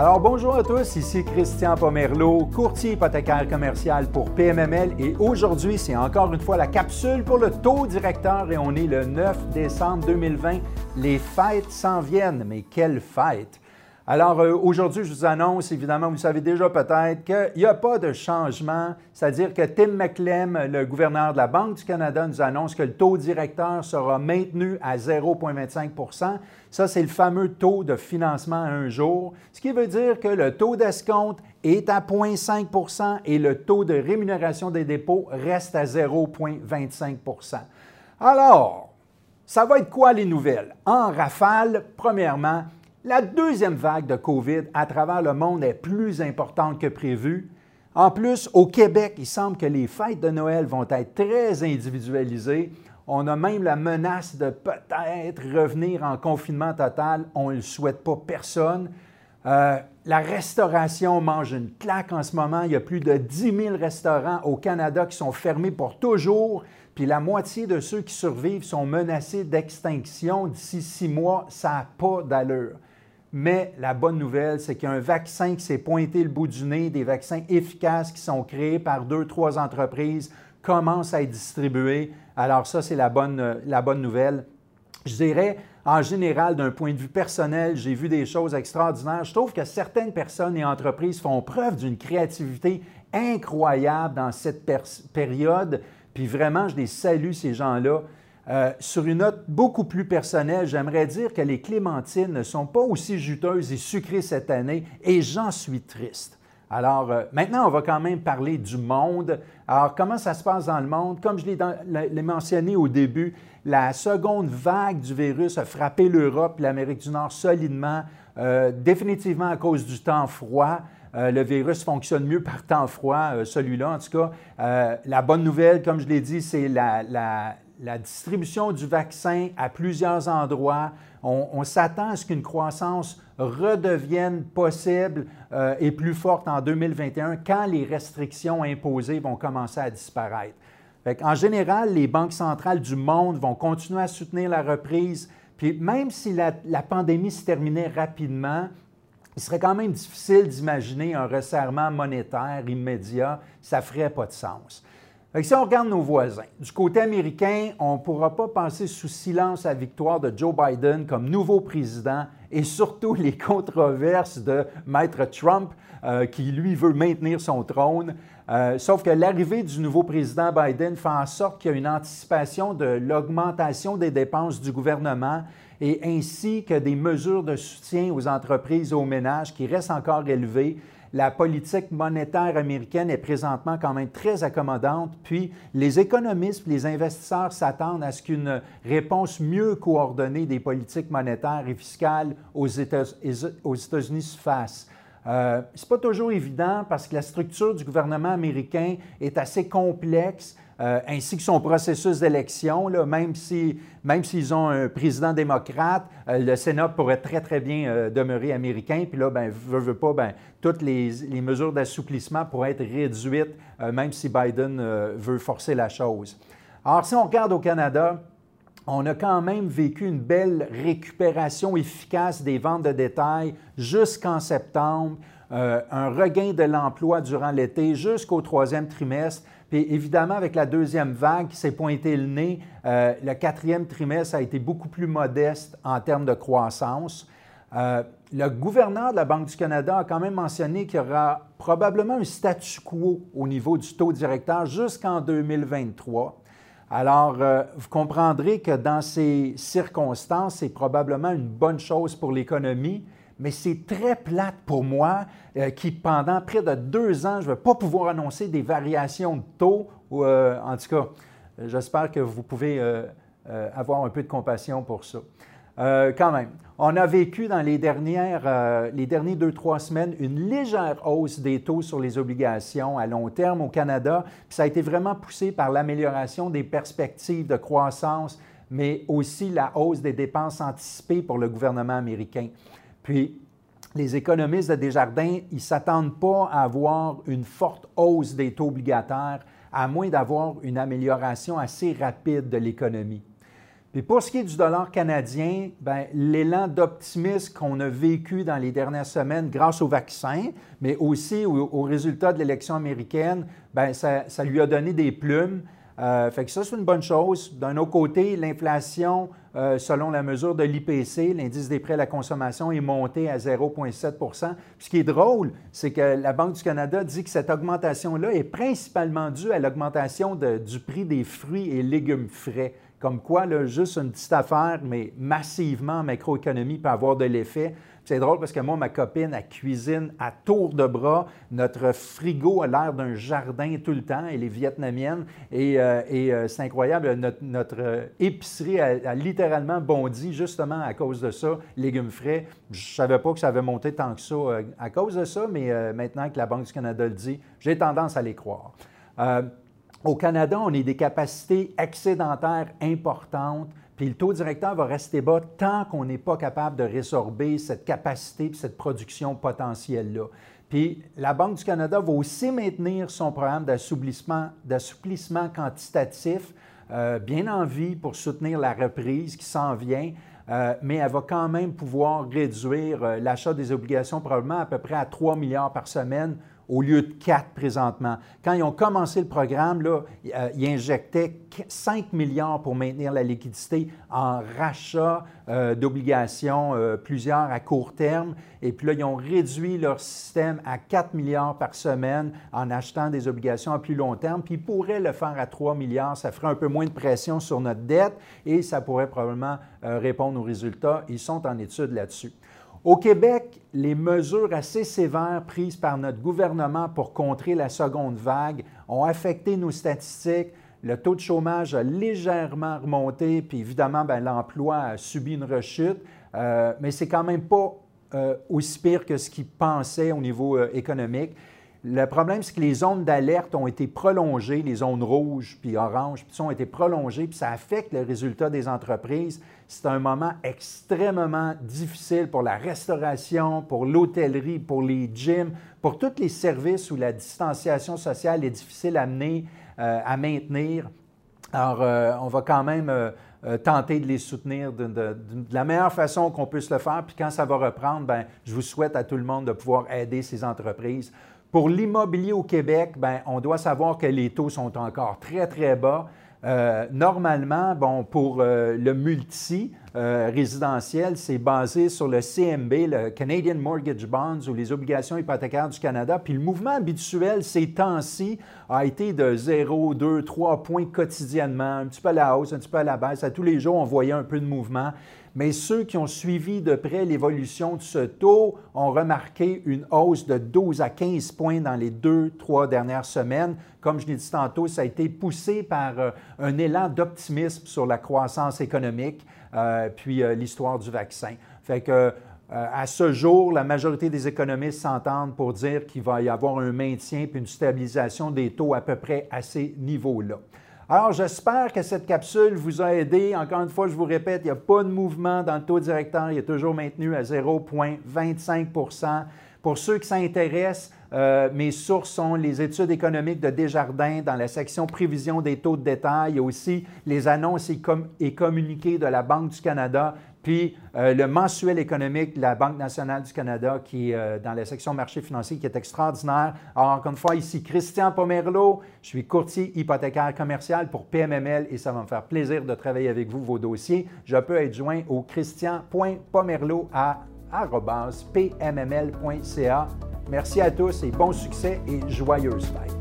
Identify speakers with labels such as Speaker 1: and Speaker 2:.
Speaker 1: Alors bonjour à tous, ici Christian Pomerleau, courtier hypothécaire commercial pour PMML et aujourd'hui c'est encore une fois la capsule pour le taux directeur et on est le 9 décembre 2020. Les fêtes s'en viennent, mais quelles fêtes! Alors euh, aujourd'hui, je vous annonce, évidemment, vous savez déjà peut-être qu'il n'y a pas de changement, c'est-à-dire que Tim McClem, le gouverneur de la Banque du Canada, nous annonce que le taux directeur sera maintenu à 0,25% Ça, c'est le fameux taux de financement à un jour, ce qui veut dire que le taux d'escompte est à 0,5% et le taux de rémunération des dépôts reste à 0,25% Alors, ça va être quoi les nouvelles? En rafale, premièrement, la deuxième vague de COVID à travers le monde est plus importante que prévu. En plus, au Québec, il semble que les fêtes de Noël vont être très individualisées. On a même la menace de peut-être revenir en confinement total. On ne le souhaite pas personne. Euh, la restauration mange une claque en ce moment. Il y a plus de 10 000 restaurants au Canada qui sont fermés pour toujours. Puis la moitié de ceux qui survivent sont menacés d'extinction d'ici six mois. Ça n'a pas d'allure. Mais la bonne nouvelle, c'est qu'il y a un vaccin qui s'est pointé le bout du nez, des vaccins efficaces qui sont créés par deux, trois entreprises, commencent à être distribués. Alors ça, c'est la bonne, la bonne nouvelle. Je dirais, en général, d'un point de vue personnel, j'ai vu des choses extraordinaires. Je trouve que certaines personnes et entreprises font preuve d'une créativité incroyable dans cette période. Puis vraiment, je les salue, ces gens-là. Euh, sur une note beaucoup plus personnelle, j'aimerais dire que les clémentines ne sont pas aussi juteuses et sucrées cette année et j'en suis triste. Alors, euh, maintenant, on va quand même parler du monde. Alors, comment ça se passe dans le monde? Comme je l'ai mentionné au début, la seconde vague du virus a frappé l'Europe et l'Amérique du Nord solidement, euh, définitivement à cause du temps froid. le virus fonctionne mieux par temps froid, celui-là en tout cas. la bonne nouvelle, comme je l'ai dit, c'est la, la distribution du vaccin à plusieurs endroits. On, s'attend à ce qu'une croissance redevienne possible euh, et plus forte en 2021 quand les restrictions imposées vont commencer à disparaître. en général, les banques centrales du monde vont continuer à soutenir la reprise. Puis même si la, la pandémie se terminait rapidement, il serait quand même difficile d'imaginer un resserrement monétaire immédiat. Ça ne ferait pas de sens si on regarde nos voisins, du côté américain, on ne pourra pas passer sous silence la victoire de Joe Biden comme nouveau président et surtout les controverses de Maître Trump euh, qui, lui, veut maintenir son trône. Euh, sauf que l'arrivée du nouveau président Biden fait en sorte qu'il y a une anticipation de l'augmentation des dépenses du gouvernement et ainsi que des mesures de soutien aux entreprises et aux ménages qui restent encore élevées la politique monétaire américaine est présentement quand même très accommodante, puis les économistes, les investisseurs s'attendent à ce qu'une réponse mieux coordonnée des politiques monétaires et fiscales aux États-Unis se fasse. Euh, Ce n'est pas toujours évident parce que la structure du gouvernement américain est assez complexe. Euh, ainsi que son processus d'élection, même s'ils même ont un président démocrate, euh, le Sénat pourrait très, très bien euh, demeurer américain. Puis là, ben, veut, veut pas, ben, toutes les mesures d'assouplissement pourraient être réduites, même si Biden veut forcer la chose. Alors, si on regarde au Canada, on a quand même vécu une belle récupération efficace des ventes de détail jusqu'en septembre, un regain de l'emploi durant l'été jusqu'au troisième trimestre. Puis évidemment, avec la deuxième vague qui s'est pointée le nez, euh, le quatrième trimestre a été beaucoup plus modeste en termes de croissance. Euh, le gouverneur de la Banque du Canada a quand même mentionné qu'il y aura probablement un statu quo au niveau du taux directeur jusqu'en 2023. Alors, euh, vous comprendrez que dans ces circonstances, c'est probablement une bonne chose pour l'économie, mais c'est très plate pour moi euh, qui, pendant près de deux ans, je ne vais pas pouvoir annoncer des variations de taux. Euh, en tout cas, j'espère que vous pouvez avoir un peu de compassion pour ça. quand même, on a vécu dans les dernières, les derniers deux, trois semaines une légère hausse des taux sur les obligations à long terme au Canada. Puis ça a été vraiment poussé par l'amélioration des perspectives de croissance, mais aussi la hausse des dépenses anticipées pour le gouvernement américain. Puis, les économistes de Desjardins, ils ne s'attendent pas à avoir une forte hausse des taux obligataires, à moins d'avoir une amélioration assez rapide de l'économie. Puis pour ce qui est du dollar canadien, ben, l'élan d'optimisme qu'on a vécu dans les dernières semaines grâce au vaccin, mais aussi aux, résultats de l'élection américaine, ben, ça, lui a donné des plumes. Euh, fait que ça, c'est une bonne chose. D'un autre côté, l'inflation, euh, selon la mesure de l'IPC, l'indice des prêts à la consommation, est monté à 0,7% Ce qui est drôle, c'est que la Banque du Canada dit que cette augmentation-là est principalement due à l'augmentation du prix des fruits et légumes frais. Comme quoi, juste une petite affaire, mais massivement en macroéconomie peut avoir de l'effet. C'est drôle parce que moi, ma copine, elle cuisine à tour de bras. Notre frigo a l'air d'un jardin tout le temps. Elle est vietnamienne. Et, euh, euh, c'est incroyable. Notre, épicerie a, littéralement bondi justement à cause de ça. Légumes frais. Je ne savais pas que ça avait monté tant que ça euh, à cause de ça, mais maintenant que la Banque du Canada le dit, j'ai tendance à les croire. Au Canada, on a des capacités excédentaires importantes, puis le taux directeur va rester bas tant qu'on n'est pas capable de résorber cette capacité et cette production potentielle-là. Puis la Banque du Canada va aussi maintenir son programme d'assouplissement quantitatif euh, bien en vie pour soutenir la reprise qui s'en vient. Euh, mais elle va quand même pouvoir réduire euh, l'achat des obligations probablement à peu près à 3 milliards par semaine au lieu de 4 présentement. Quand ils ont commencé le programme, là, euh, ils injectaient 5 milliards pour maintenir la liquidité en rachat euh, d'obligations, euh, plusieurs à court terme. Et puis là, ils ont réduit leur système à 4 milliards par semaine en achetant des obligations à plus long terme. Puis ils pourraient le faire à 3 milliards. Ça ferait un peu moins de pression sur notre dette et ça pourrait probablement répondre aux résultats. Ils sont en étude là-dessus. Au Québec, les mesures assez sévères prises par notre gouvernement pour contrer la seconde vague ont affecté nos statistiques. Le taux de chômage a légèrement remonté, puis évidemment, ben, l'emploi a subi une rechute, euh, mais c'est quand même pas euh, aussi pire que ce qu'ils pensaient au niveau euh, économique. Le problème, c'est que les zones d'alerte ont été prolongées, les zones rouges puis oranges, puis ont été prolongées, puis ça affecte le résultat des entreprises. C'est un moment extrêmement difficile pour la restauration, pour l'hôtellerie, pour les gyms, pour tous les services où la distanciation sociale est difficile à, mener, euh, à maintenir. Alors, euh, on va quand même euh, tenter de les soutenir de, la meilleure façon qu'on puisse le faire. Puis quand ça va reprendre, ben, je vous souhaite à tout le monde de pouvoir aider ces entreprises. Pour l'immobilier au Québec, ben, on doit savoir que les taux sont encore très, très bas. Euh, normalement, bon, pour euh, le multi euh, résidentiel, c'est basé sur le CMB, le Canadian Mortgage Bonds ou les obligations hypothécaires du Canada. Puis le mouvement habituel ces temps-ci a été de 0, 2, 3 points quotidiennement, un petit peu à la hausse, un petit peu à la baisse. À tous les jours, on voyait un peu de mouvement mais ceux qui ont suivi de près l'évolution de ce taux ont remarqué une hausse de 12 à 15 points dans les deux, trois dernières semaines. Comme je l'ai dit tantôt, ça a été poussé par euh, un élan d'optimisme sur la croissance économique, puis euh, l'histoire du vaccin. Fait que à ce jour, la majorité des économistes s'entendent pour dire qu'il va y avoir un maintien puis une stabilisation des taux à peu près à ces niveaux-là. Alors, j'espère que cette capsule vous a aidé. Encore une fois, je vous répète, il n'y a pas de mouvement dans le taux directeur. Il est toujours maintenu à 0,25% Pour ceux qui s'intéressent, euh, mes sources sont les études économiques de Desjardins dans la section prévision des taux de détail. A aussi les annonces et communiqués de la Banque du Canada puis euh, le mensuel économique de la Banque nationale du Canada, qui est euh, dans la section marché financier, qui est extraordinaire. Alors, encore une fois, ici, Christian Pomerleau, je suis courtier hypothécaire commercial pour PMML et ça va me faire plaisir de travailler avec vous vos dossiers. Je peux être joint au christian.pomerleau à pmml.ca. Merci à tous et bon succès et joyeuse fête.